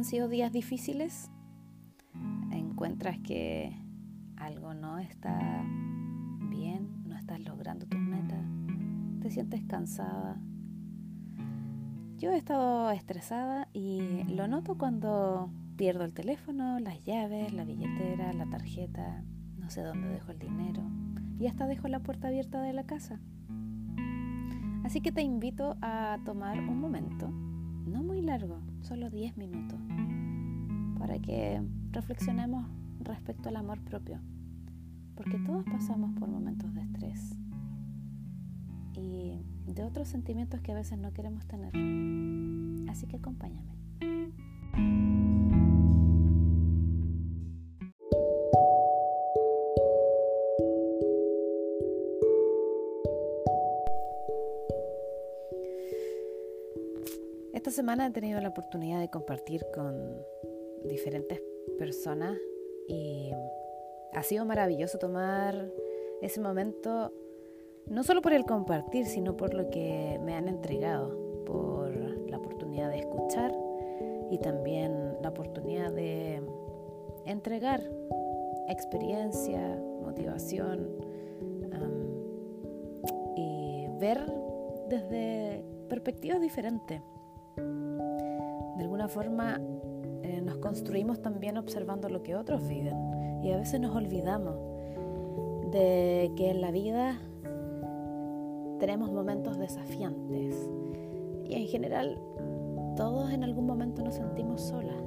han sido días difíciles, encuentras que algo no está bien, no estás logrando tus metas, te sientes cansada. Yo he estado estresada y lo noto cuando pierdo el teléfono, las llaves, la billetera, la tarjeta, no sé dónde dejo el dinero y hasta dejo la puerta abierta de la casa. Así que te invito a tomar un momento, largo, solo 10 minutos, para que reflexionemos respecto al amor propio, porque todos pasamos por momentos de estrés y de otros sentimientos que a veces no queremos tener. Así que acompáñame. Esta semana he tenido la oportunidad de compartir con diferentes personas y ha sido maravilloso tomar ese momento, no solo por el compartir, sino por lo que me han entregado, por la oportunidad de escuchar y también la oportunidad de entregar experiencia, motivación y ver desde perspectivas diferentes alguna forma eh, nos construimos también observando lo que otros viven y a veces nos olvidamos de que en la vida tenemos momentos desafiantes y en general todos en algún momento nos sentimos solas.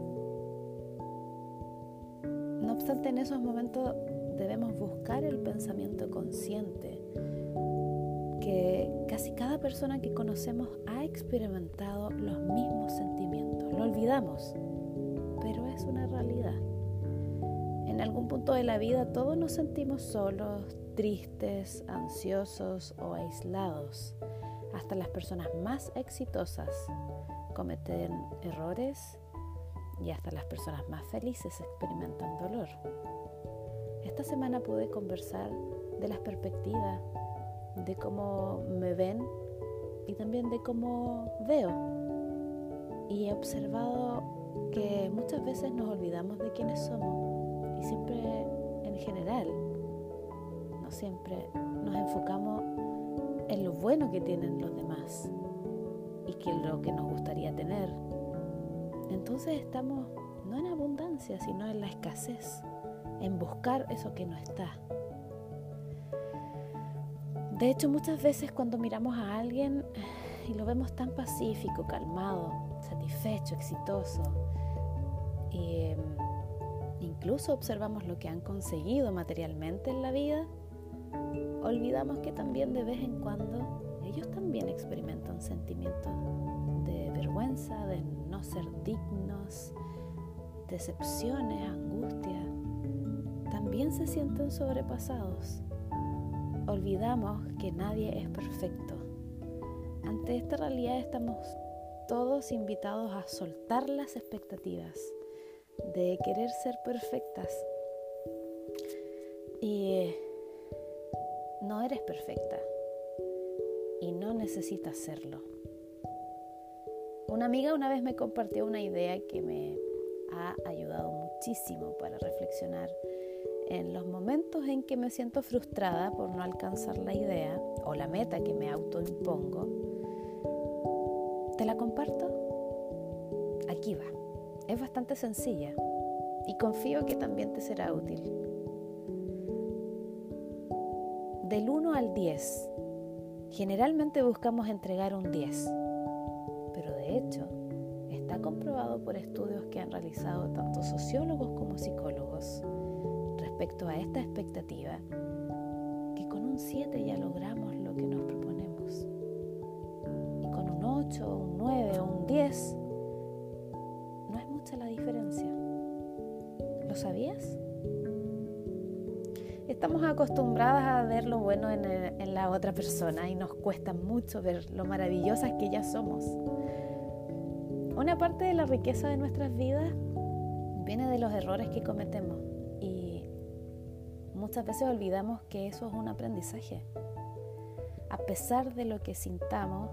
No obstante, en esos momentos debemos buscar el pensamiento consciente casi cada persona que conocemos ha experimentado los mismos sentimientos. Lo olvidamos, pero es una realidad. En algún punto de la vida todos nos sentimos solos, tristes, ansiosos o aislados. Hasta las personas más exitosas cometen errores y hasta las personas más felices experimentan dolor. Esta semana pude conversar de las perspectivas de cómo me ven y también de cómo veo. Y he observado que muchas veces nos olvidamos de quiénes somos y siempre en general, no siempre nos enfocamos en lo bueno que tienen los demás y que lo que nos gustaría tener. Entonces estamos no en abundancia, sino en la escasez, en buscar eso que no está. De hecho, muchas veces cuando miramos a alguien y lo vemos tan pacífico, calmado, satisfecho, exitoso, e incluso observamos lo que han conseguido materialmente en la vida, olvidamos que también de vez en cuando ellos también experimentan sentimientos de vergüenza, de no ser dignos, decepciones, angustia. También se sienten sobrepasados olvidamos que nadie es perfecto. Ante esta realidad estamos todos invitados a soltar las expectativas de querer ser perfectas. Y no eres perfecta y no necesitas serlo. Una amiga una vez me compartió una idea que me ha ayudado muchísimo para reflexionar en los momentos en que me siento frustrada por no alcanzar la idea o la meta que me autoimpongo, ¿te la comparto? Aquí va. Es bastante sencilla y confío que también te será útil. Del 1 al 10, generalmente buscamos entregar un 10, pero de hecho está comprobado por estudios que han realizado tanto sociólogos como psicólogos respecto a esta expectativa que con un 7 ya logramos lo que nos proponemos. Y con un 8, un 9 o un 10 no es mucha la diferencia. ¿Lo sabías? Estamos acostumbradas a ver lo bueno en, en, la otra persona y nos cuesta mucho ver lo maravillosas que ya somos. Una parte de la riqueza de nuestras vidas viene de los errores que cometemos muchas veces olvidamos que eso es un aprendizaje. A pesar de lo que sintamos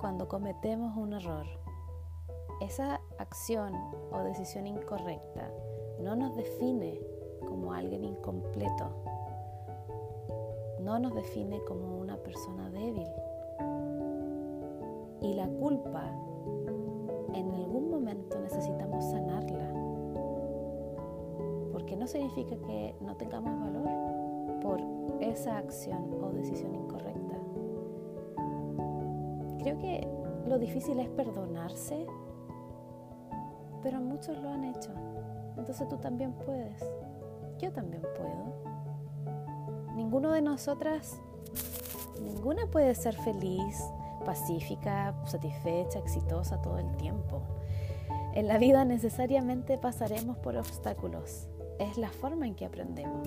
cuando cometemos un error, esa acción o decisión incorrecta no nos define como alguien incompleto, no nos define como una persona débil. Y la culpa, significa que no tengamos valor por esa acción o decisión incorrecta. Creo que lo difícil es perdonarse, pero muchos lo han hecho. Entonces tú también puedes. Yo también puedo. Ninguno de nosotras, ninguna puede ser feliz, pacífica, satisfecha, exitosa todo el tiempo. En la vida necesariamente pasaremos por obstáculos. Es la forma en que aprendemos.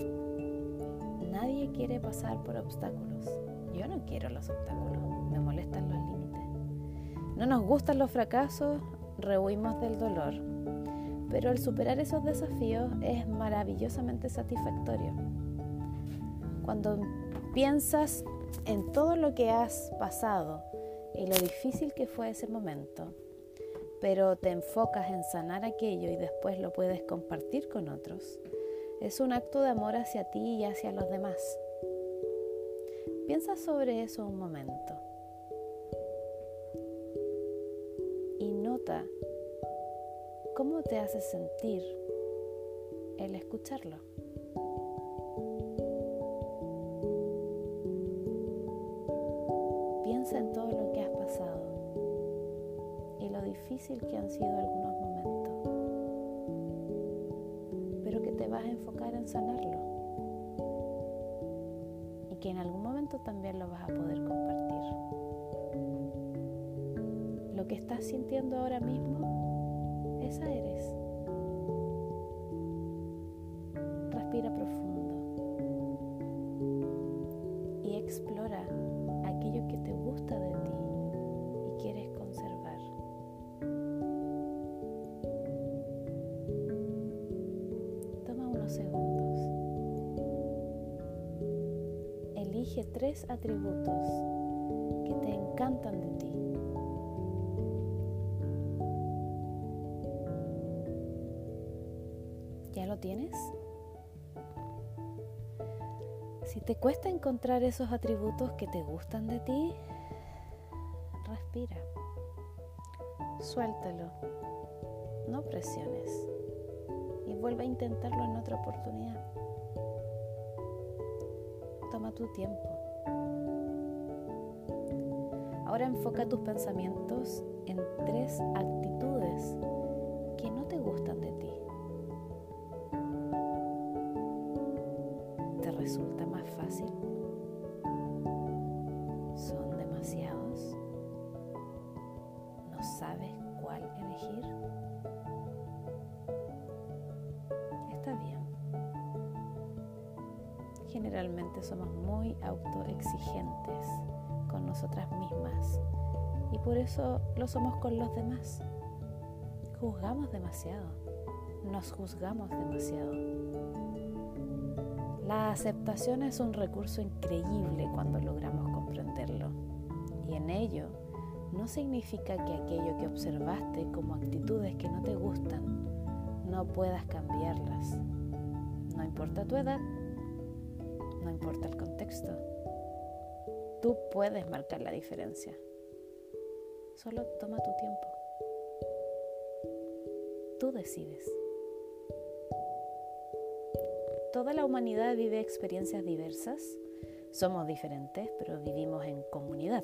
Nadie quiere pasar por obstáculos. Yo no quiero los obstáculos. Me molestan los límites. No nos gustan los fracasos, rehuimos del dolor. Pero el superar esos desafíos es maravillosamente satisfactorio. Cuando piensas en todo lo que has pasado y lo difícil que fue ese momento, pero te enfocas en sanar aquello y después lo puedes compartir con otros, es un acto de amor hacia ti y hacia los demás. Piensa sobre eso un momento. cómo te hace sentir el escucharlo. Que han sido algunos momentos, pero que te vas a enfocar en sanarlo y que en algún momento también lo vas a poder compartir lo que estás sintiendo ahora mismo, esa eres. Tres atributos que te encantan de ti. ¿Ya lo tienes? Si te cuesta encontrar esos atributos que te gustan de ti, respira. Suéltalo. No presiones. Y vuelve a intentarlo en otra oportunidad. Toma tu tiempo. Ahora enfoca tus pensamientos en tres actitudes que no te gustan de ti. resulta más fácil? ¿Son demasiados? ¿No sabes cuál elegir? Está bien. Generalmente somos muy autoexigentes nosotras mismas y por eso lo somos con los demás. Juzgamos demasiado, nos juzgamos demasiado la aceptación es un recurso increíble cuando logramos comprenderlo. Y en ello no significa que aquello que observaste como actitudes que no te gustan no puedas cambiarlas. No importa tu edad, no importa el contexto. Tú puedes marcar la diferencia. Solo toma tu tiempo. Tú decides. Toda la humanidad vive experiencias diversas. Somos diferentes, pero vivimos en comunidad.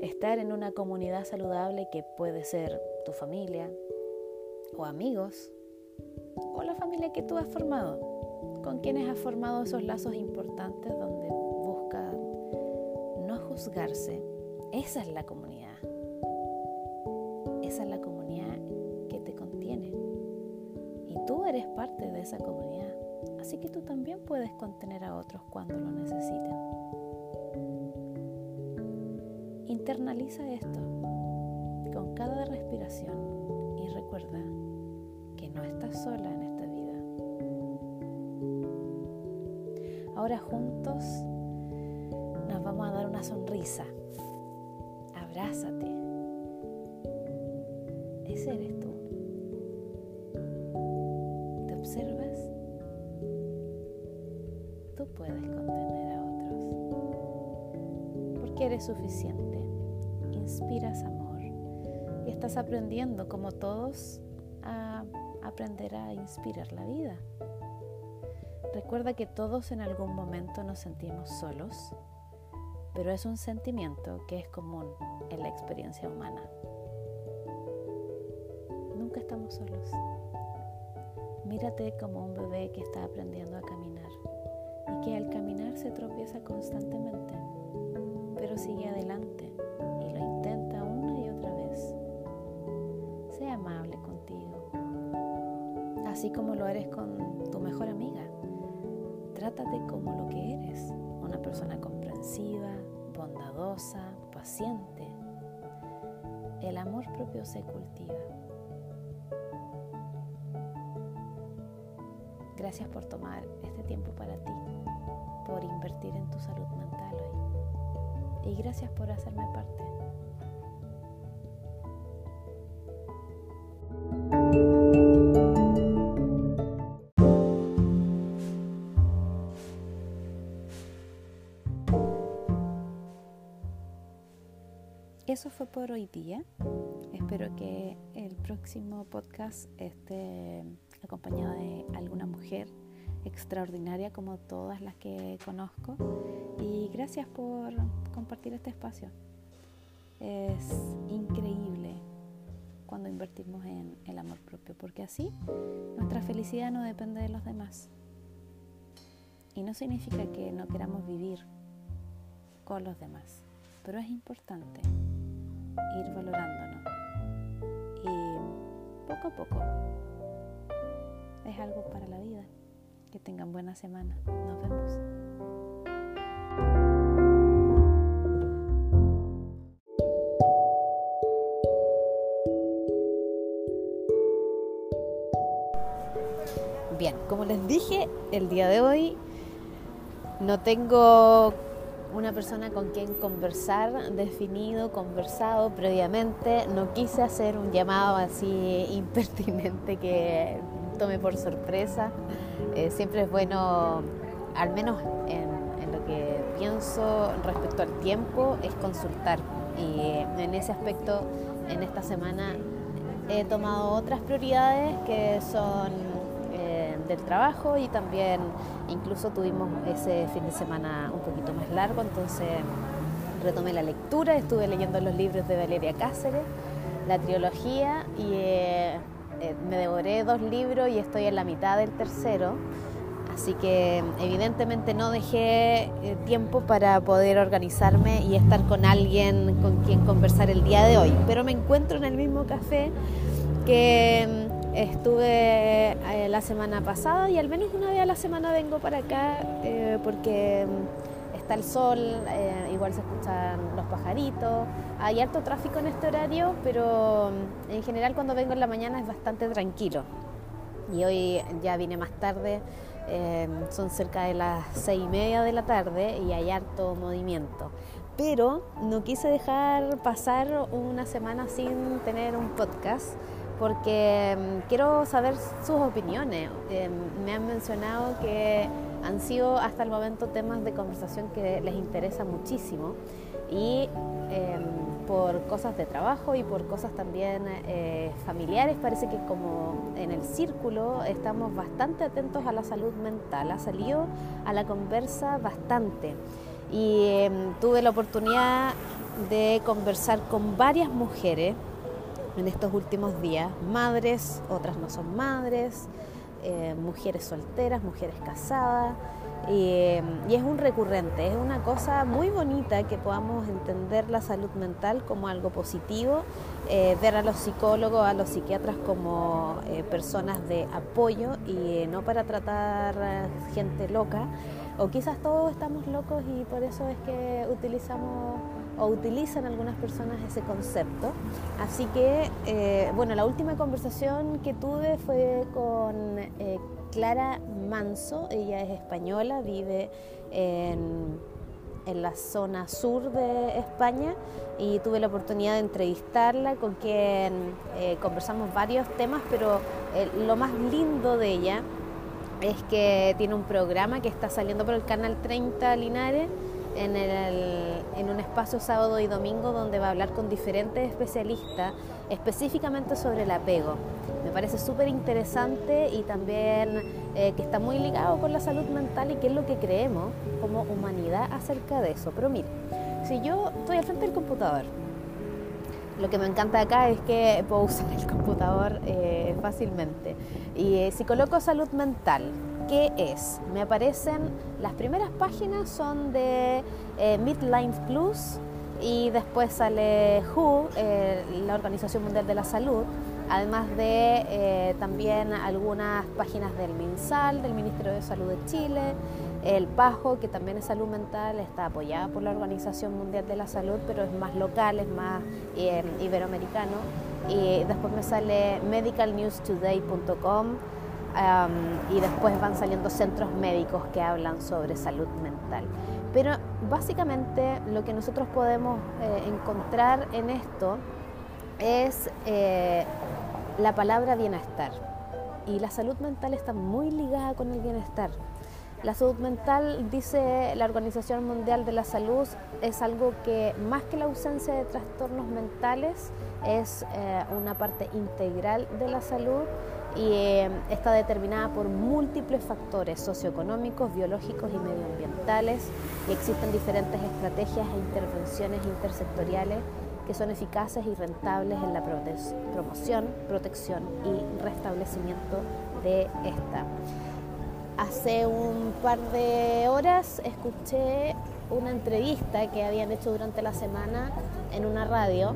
Estar en una comunidad saludable que puede ser tu familia o amigos o la familia que tú has formado, con quienes has formado esos lazos importantes donde juzgarse. Esa es la comunidad. Esa es la comunidad que te contiene. Y tú eres parte de esa comunidad. Así que tú también puedes contener a otros cuando lo necesiten. Internaliza esto con cada respiración y recuerda que no estás sola en esta vida. Ahora juntos vamos a dar una sonrisa. Abrázate. ese eres tú. ¿Te observas? Tú puedes contener a otros. Porque eres suficiente. Inspiras amor. Y estás aprendiendo, como todos, a aprender a inspirar la vida. Recuerda que todos en algún momento nos sentimos solos, pero es un sentimiento que es común en la experiencia humana. Nunca estamos solos. Mírate como un bebé que está aprendiendo a caminar y que al caminar se tropieza constantemente, pero sigue adelante y lo intenta una y otra vez. Sé amable contigo, así como lo eres con tu mejor amiga. Trátate como lo que eres, una persona comprensiva, bondadosa, paciente. El amor propio se cultiva. Gracias por tomar este tiempo para ti, por invertir en tu salud mental hoy. Y gracias por hacerme parte. Eso fue por hoy día. Espero que el próximo podcast esté acompañado de alguna mujer extraordinaria como todas las que conozco. Y gracias por compartir este espacio. Es increíble cuando invertimos en el amor propio, porque así nuestra felicidad no depende de los demás. Y no significa que no queramos vivir con los demás, pero es importante ir valorándonos. Y poco a poco es algo para la vida. Que tengan buena semana. Nos vemos. Bien, como les dije, el día de hoy no tengo una persona con quien conversar, definido, conversado previamente. No quise hacer un llamado así impertinente que tome por sorpresa. Eh, siempre es bueno, al menos en, en, lo que pienso respecto al tiempo, es consultar. Y en ese aspecto, en esta semana he tomado otras prioridades que son del trabajo y también incluso tuvimos ese fin de semana un poquito más largo, entonces retomé la lectura, estuve leyendo los libros de Valeria Cáceres, la trilogía y eh, eh, me devoré dos libros y estoy en la mitad del tercero. Así que evidentemente no dejé eh, tiempo para poder organizarme y estar con alguien con quien conversar el día de hoy. Pero me encuentro en el mismo café que Estuve eh, la semana pasada y al menos una vez a la semana vengo para acá eh, porque mm, está el sol, eh, igual se escuchan los pajaritos, hay alto tráfico en este horario, pero mm, en general cuando vengo en la mañana es bastante tranquilo. Y hoy ya vine más tarde, son cerca de las seis y media de la tarde y hay harto movimiento. Pero no quise dejar pasar una semana sin tener un podcast porque mm, quiero saber sus opiniones. Em, me han mencionado que han sido hasta el momento temas de conversación que les interesa muchísimo y em, por cosas de trabajo y por cosas también eh, familiares parece que como en el círculo estamos bastante atentos a la salud mental, ha salido a la conversa bastante y em, tuve la oportunidad de conversar con varias mujeres en estos últimos días. Madres, otras no son madres, eh, mujeres solteras, mujeres casadas. Y, es un recurrente, es una cosa muy bonita que podamos entender la salud mental como algo positivo, eh, ver a los psicólogos, a los psiquiatras como eh, personas de apoyo y no para tratar gente loca. O quizás todos estamos locos y por eso es que utilizamos o utilizan algunas personas ese concepto. Así que, eh, bueno, la última conversación que tuve fue con eh, Clara Manso, ella es española, vive en, en la zona sur de España y tuve la oportunidad de entrevistarla con quien eh, conversamos varios temas, pero lo más lindo de ella es que tiene un programa que está saliendo por el canal 30 Linares en, un espacio sábado y domingo donde va a hablar con diferentes especialistas específicamente sobre el apego. Me parece súper interesante y también eh, que está muy ligado con la salud mental y qué es lo que creemos como humanidad acerca de eso. Pero mire, si yo estoy al frente del computador, lo que me encanta acá es que puedo usar el computador eh, fácilmente. Y eh, si coloco salud mental, ¿qué es? Me aparecen, las primeras páginas son de eh, Midline Plus y después sale WHO, la Organización Mundial de la Salud, además de también algunas páginas del MinSal, del Ministerio de Salud de Chile, el PAJO, que también es salud mental, está apoyada por la Organización Mundial de la Salud, pero es más local, es más eh, iberoamericano. Y después me sale medicalnewstoday.com y después van saliendo centros médicos que hablan sobre salud mental. Pero básicamente lo que nosotros podemos eh, encontrar en esto es eh, la palabra bienestar. Y la salud mental está muy ligada con el bienestar. La salud mental, dice la Organización Mundial de la Salud, es algo que más que la ausencia de trastornos mentales es eh, una parte integral de la salud y eh, está determinada por múltiples factores socioeconómicos, biológicos y medioambientales y existen diferentes estrategias e intervenciones intersectoriales que son eficaces y rentables en la promoción, protección y restablecimiento de esta. Hace un par de horas escuché una entrevista que habían hecho durante la semana en una radio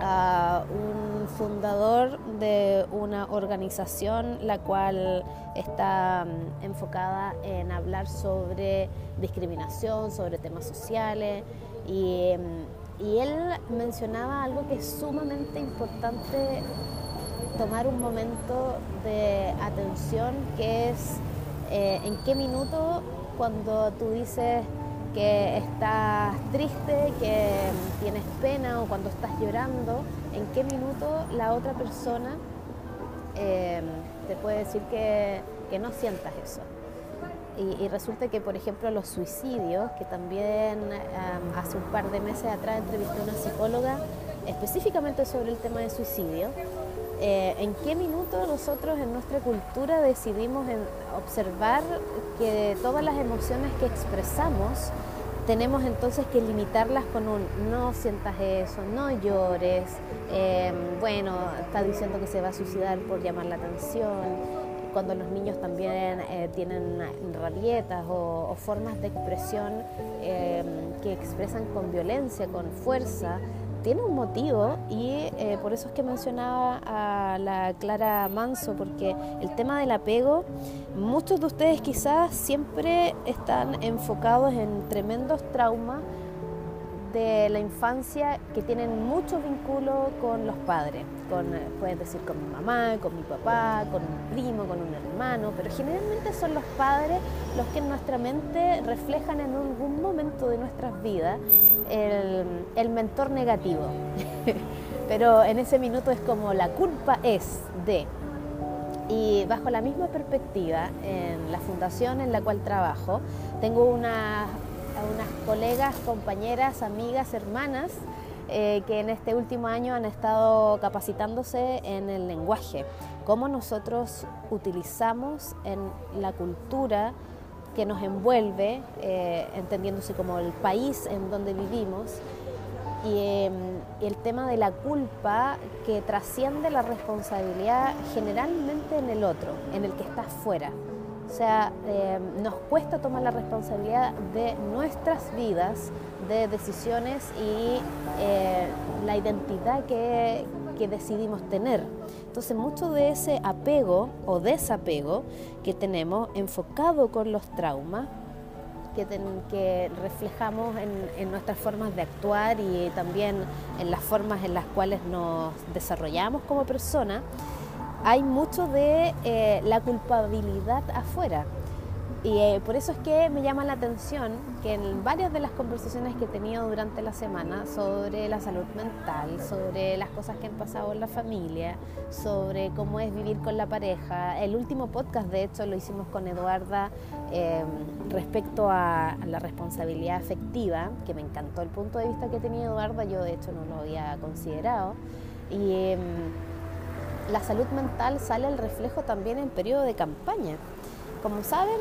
a un fundador de una organización la cual está mm, enfocada en hablar sobre discriminación, sobre temas sociales y, mm, y él mencionaba algo que es sumamente importante tomar un momento de atención que es eh, en qué minuto cuando tú dices que estás triste, que tienes pena o cuando estás llorando, en qué minuto la otra persona eh, te puede decir que, no sientas eso. Y, resulta que, por ejemplo, los suicidios, que también eh, hace un par de meses atrás entrevisté a una psicóloga específicamente sobre el tema de suicidio, eh, ¿En qué minuto nosotros en nuestra cultura decidimos observar que todas las emociones que expresamos tenemos entonces que limitarlas con un no sientas eso, no llores, em, bueno, está diciendo que se va a suicidar por llamar la atención, cuando los niños también eh, tienen rabietas o, formas de expresión em, que expresan con violencia, con fuerza, tiene un motivo y eh, por eso es que mencionaba a la Clara Manso, porque el tema del apego, muchos de ustedes quizás siempre están enfocados en tremendos traumas de la infancia que tienen mucho vínculo con los padres, con, puedes decir con mi mamá, con mi papá, con un primo, con un hermano, pero generalmente son los padres los que en nuestra mente reflejan en algún momento vidas el, mentor negativo. pero en ese minuto es como la culpa es de... Y bajo la misma perspectiva, en la fundación en la cual trabajo, tengo una unas colegas, compañeras, amigas, hermanas eh, que en este último año han estado capacitándose en el lenguaje, cómo nosotros utilizamos en la cultura que nos envuelve, eh, entendiéndose como el país en donde vivimos, y, y, el tema de la culpa que trasciende la responsabilidad generalmente en el otro, en el que está fuera. O sea, eh, nos cuesta tomar la responsabilidad de nuestras vidas, de decisiones y eh, la identidad que, decidimos tener. Entonces, mucho de ese apego o desapego que tenemos enfocado con los traumas, que, que reflejamos en, en, nuestras formas de actuar y también en las formas en las cuales nos desarrollamos como personas, hay mucho de eh, la culpabilidad afuera. Y eh, por eso es que me llama la atención que en varias de las conversaciones que he tenido durante la semana sobre la salud mental, sobre las cosas que han pasado en la familia, sobre cómo es vivir con la pareja, el último podcast de hecho lo hicimos con Eduarda em, respecto a la responsabilidad afectiva, que me encantó el punto de vista que tenía Eduarda, yo de hecho no lo había considerado. Y em, la salud mental sale al reflejo también en periodo de campaña. Como saben,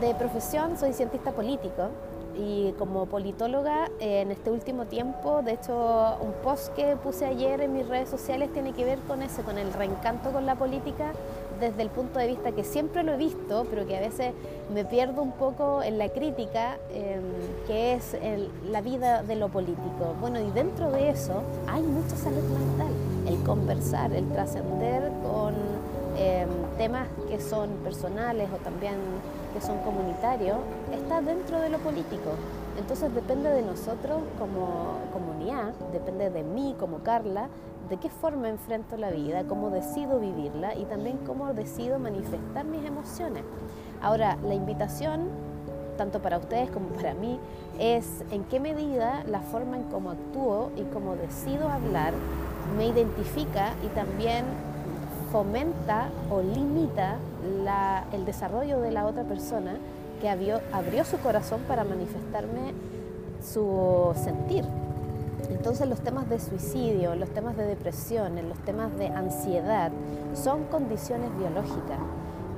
de profesión soy cientista político y como politóloga en este último tiempo, de hecho un post que puse ayer en mis redes sociales tiene que ver con eso, con el reencanto con la política desde el punto de vista que siempre lo he visto, pero que a veces me pierdo un poco en la crítica, em, que es la vida de lo político. Bueno, y dentro de eso hay mucha salud mental, el conversar, el trascender Em, temas que son personales o también que son comunitarios, está dentro de lo político. Entonces depende de nosotros como comunidad, depende de mí como Carla, de qué forma enfrento la vida, cómo decido vivirla y también cómo decido manifestar mis emociones. Ahora, la invitación, tanto para ustedes como para mí, es en qué medida la forma en cómo actúo y cómo decido hablar me identifica y también fomenta o limita el desarrollo de la otra persona que abrió, abrió su corazón para manifestarme su sentir. Entonces los temas de suicidio, los temas de depresión, los temas de ansiedad son condiciones biológicas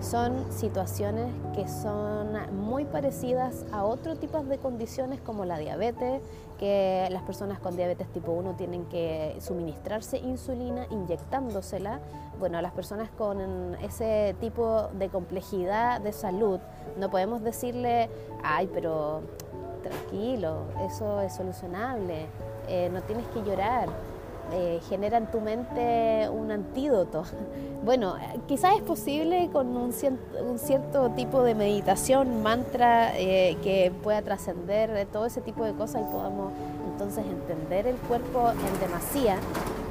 son situaciones que son muy parecidas a otro tipo de condiciones como la diabetes, que las personas con diabetes tipo 1 tienen que suministrarse insulina inyectándosela. Bueno, las personas con ese tipo de complejidad de salud no podemos decirle, ay, pero tranquilo, eso es solucionable, eh, no tienes que llorar eh, genera en tu mente un antídoto. Bueno, quizás es posible con un, cierto tipo de meditación, mantra eh, que pueda trascender todo ese tipo de cosas y podamos entonces entender el cuerpo en demasía,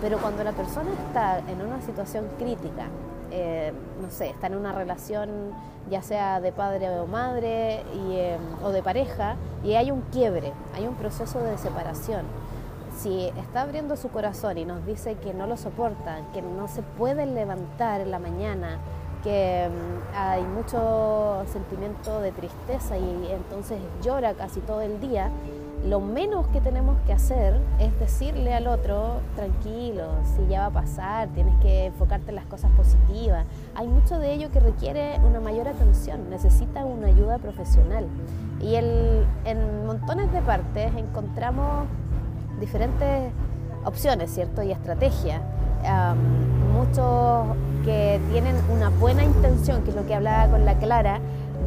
pero cuando la persona está en una situación crítica, eh, no sé, está en una relación ya sea de padre o madre o de pareja y hay un quiebre, hay un proceso de separación si está abriendo su corazón y nos dice que no lo soporta, que no se puede levantar en la mañana, que mm, hay mucho sentimiento de tristeza y entonces llora casi todo el día, lo menos que tenemos que hacer es decirle al otro, tranquilo, si ya va a pasar, tienes que enfocarte en las cosas positivas. Hay mucho de ello que requiere una mayor atención, necesita una ayuda profesional. Y en montones de partes encontramos diferentes opciones, ¿cierto? Y estrategias. muchos que tienen una buena intención, que es lo que hablaba con la Clara,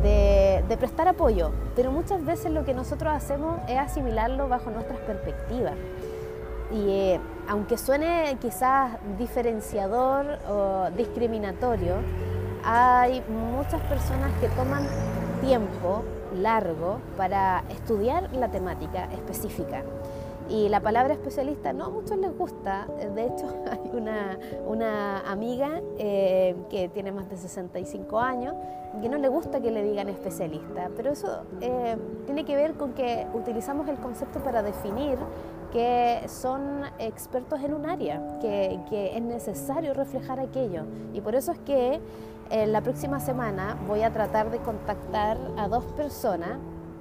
de, prestar apoyo, pero muchas veces lo que nosotros hacemos es asimilarlo bajo nuestras perspectivas. Y eh, aunque suene quizás diferenciador o discriminatorio, hay muchas personas que toman tiempo largo para estudiar la temática específica. Y la palabra especialista no a muchos les gusta. De hecho, hay una, una amiga eh, que tiene más de 65 años que no le gusta que le digan especialista. Pero eso eh, tiene que ver con que utilizamos el concepto para definir que son expertos en un área, que, que es necesario reflejar aquello. Y por eso es que eh, la próxima semana voy a tratar de contactar a dos personas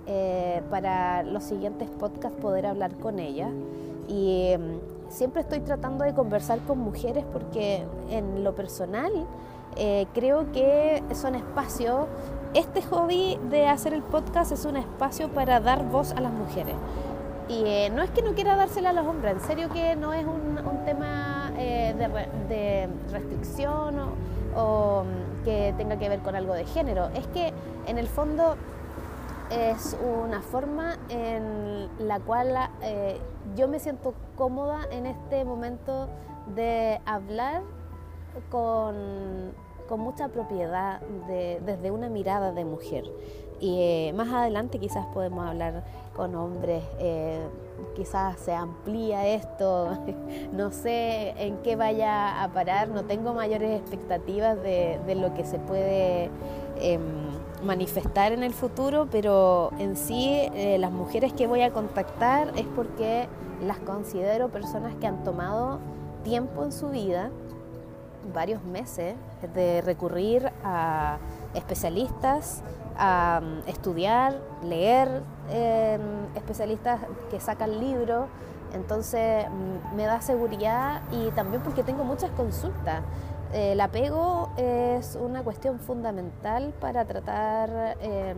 eh, para los siguientes podcasts poder hablar con ella. Y em, siempre estoy tratando de conversar con mujeres porque en lo personal eh, creo que son espacios, este hobby de hacer el podcast es un espacio para dar voz a las mujeres. Y eh, no es que no quiera dársela a los hombres, en serio que no es un, tema de, restricción o mm, que tenga que ver con algo de género, es que en el fondo es una forma en la cual eh, yo me siento cómoda en este momento de hablar con, mucha propiedad desde una mirada de mujer. Y eh, más adelante quizás podemos hablar con hombres, eh, quizás se amplía esto, no sé en qué vaya a parar, no tengo mayores expectativas de, de lo que se puede em, manifestar en el futuro, pero en sí eh, las mujeres que voy a contactar es porque las considero personas que han tomado tiempo en su vida, varios meses, de recurrir a especialistas, a mm, estudiar, leer em, especialistas que sacan libros. Entonces mm, me da seguridad y también porque tengo muchas consultas. El apego es una cuestión fundamental para tratar em,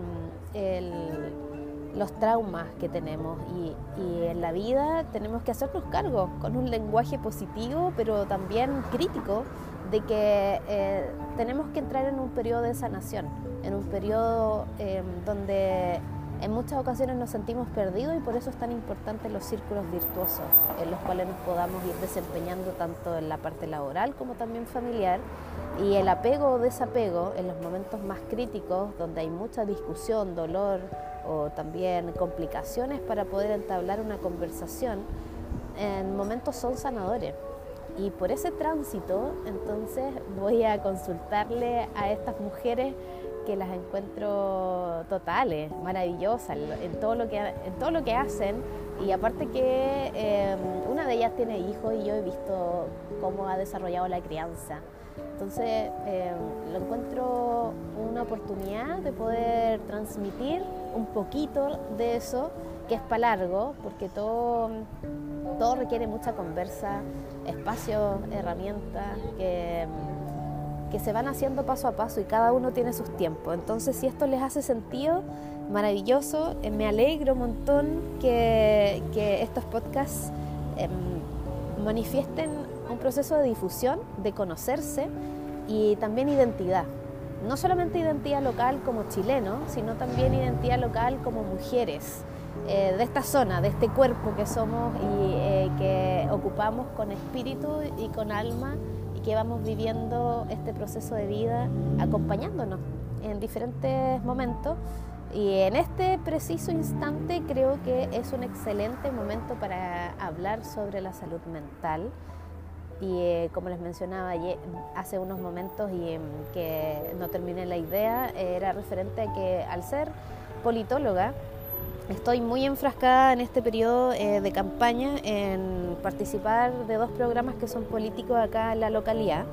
los traumas que tenemos. Y, en la vida tenemos que hacernos cargo con un lenguaje positivo pero también crítico de que eh, tenemos que entrar en un periodo de sanación, en un periodo em, donde en muchas ocasiones nos sentimos perdidos y por eso es tan importante los círculos virtuosos en los cuales nos podamos ir desempeñando tanto en la parte laboral como también familiar y el apego o desapego en los momentos más críticos donde hay mucha discusión, dolor o también complicaciones para poder entablar una conversación, en momentos son sanadores. Y por ese tránsito, entonces voy a consultarle a estas mujeres que las encuentro totales, maravillosas en todo lo que, en todo lo que hacen. Y aparte que em, una de ellas tiene hijos y yo he visto cómo ha desarrollado la crianza. Entonces em, lo encuentro una oportunidad de poder transmitir un poquito de eso, que es para largo, porque todo, todo requiere mucha conversa, espacio, herramientas, que que se van haciendo paso a paso y cada uno tiene sus tiempos. Entonces, si esto les hace sentido, maravilloso. Eh, me alegro un montón que, estos podcasts em, manifiesten un proceso de difusión, de conocerse y también identidad. No solamente identidad local como chileno, sino también identidad local como mujeres. Eh, de esta zona, de este cuerpo que somos y eh, que ocupamos con espíritu y con alma que vamos viviendo este proceso de vida acompañándonos en diferentes momentos. Y en este preciso instante creo que es un excelente momento para hablar sobre la salud mental. Y eh, como les mencionaba hace unos momentos y em, que no terminé la idea, era referente a que al ser politóloga, Estoy muy enfrascada en este periodo eh, de campaña en participar de dos programas que son políticos acá en la localidad.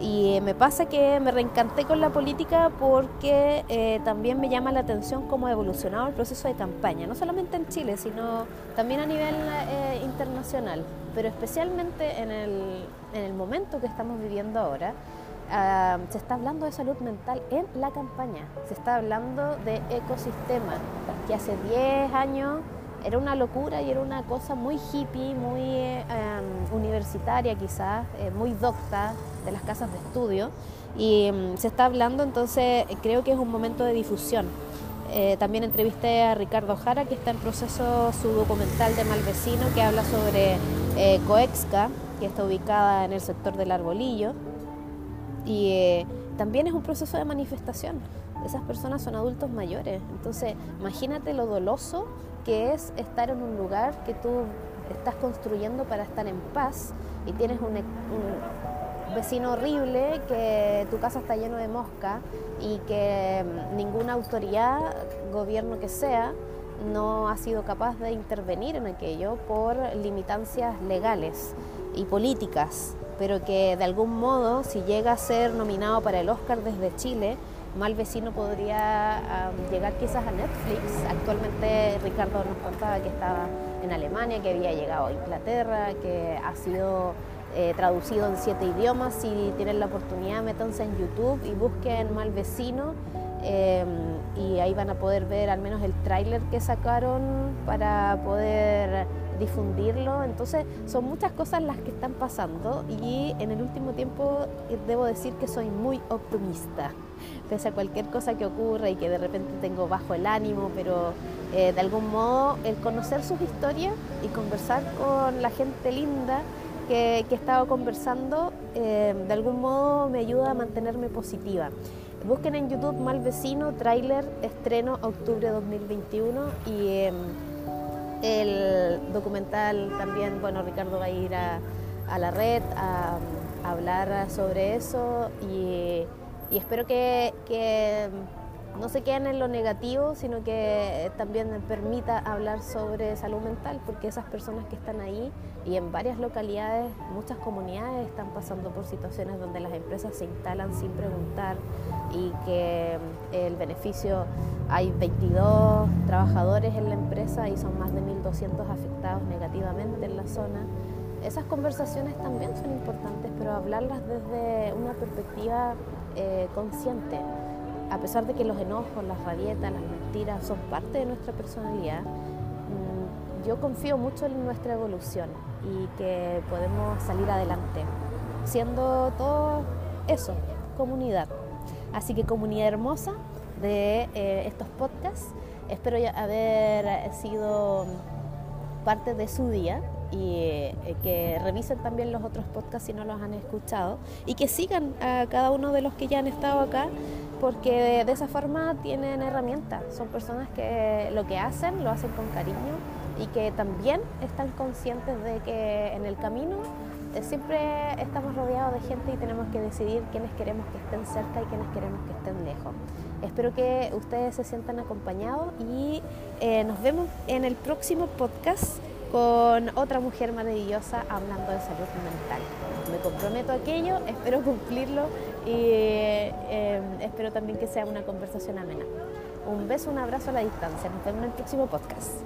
Y eh, me pasa que me reencanté con la política porque eh, también me llama la atención cómo ha evolucionado el proceso de campaña, no solamente en Chile, sino también a nivel internacional, pero especialmente en el, en el momento que estamos viviendo ahora se está hablando de salud mental en la campaña, se está hablando de ecosistema, que hace 10 años era una locura y era una cosa muy hippie, muy em, universitaria quizás, eh, muy docta de las casas de estudio. Y em, se está hablando, entonces creo que es un momento de difusión. Eh, también entrevisté a Ricardo Jara, que está en proceso su documental de Malvecino, que habla sobre eh, Coexca, que está ubicada en el sector del Arbolillo. Y eh, también es un proceso de manifestación. Esas personas son adultos mayores. Entonces, imagínate lo doloso que es estar en un lugar que tú estás construyendo para estar en paz y tienes un, vecino horrible, que tu casa está lleno de mosca y que mm, ninguna autoridad, gobierno que sea, no ha sido capaz de intervenir en aquello por limitancias legales y políticas pero que de algún modo, si llega a ser nominado para el Oscar desde Chile, Mal Vecino podría llegar quizás a Netflix. Actualmente Ricardo nos contaba que estaba en Alemania, que había llegado a Inglaterra, que ha sido eh, traducido en siete idiomas. Si tienen la oportunidad, métanse en YouTube y busquen Mal Vecino. Em, y ahí van a poder ver al menos el tráiler que sacaron para poder difundirlo. Entonces son muchas cosas las que están pasando y en el último tiempo eh, debo decir que soy muy optimista. Pese a cualquier cosa que ocurra y que de repente tengo bajo el ánimo, pero eh, de algún modo el conocer sus historias y conversar con la gente linda que, que he estado conversando, eh, de algún modo me ayuda a mantenerme positiva. Busquen en YouTube Mal Vecino, tráiler, estreno octubre 2021 y em, el documental también, bueno, Ricardo va a ir a, la red a, hablar sobre eso y Y espero que, que no se queden en lo negativo, sino que también permita hablar sobre salud mental, porque esas personas que están ahí y en varias localidades, muchas comunidades están pasando por situaciones donde las empresas se instalan sin preguntar y que eh, el beneficio, hay 22 trabajadores en la empresa y son más de 1.200 afectados negativamente en la zona. Esas conversaciones también son importantes, pero hablarlas desde una perspectiva eh, consciente a pesar de que los enojos, las rabietas, las mentiras son parte de nuestra personalidad, mm, yo confío mucho en nuestra evolución y que podemos salir adelante, siendo todo eso, comunidad. Así que comunidad hermosa de eh, estos podcasts, espero haber sido parte de su día y eh, que revisen también los otros podcasts si no los han escuchado y que sigan a cada uno de los que ya han estado acá porque de esa forma tienen herramientas, son personas que lo que hacen lo hacen con cariño y que también están conscientes de que en el camino eh, siempre estamos rodeados de gente y tenemos que decidir quiénes queremos que estén cerca y quiénes queremos que estén lejos. Espero que ustedes se sientan acompañados y eh, nos vemos en el próximo podcast con otra mujer maravillosa hablando de salud mental. Me comprometo a aquello, espero cumplirlo y eh, espero también que sea una conversación amena. Un beso, un abrazo a la distancia. Nos vemos en el próximo podcast.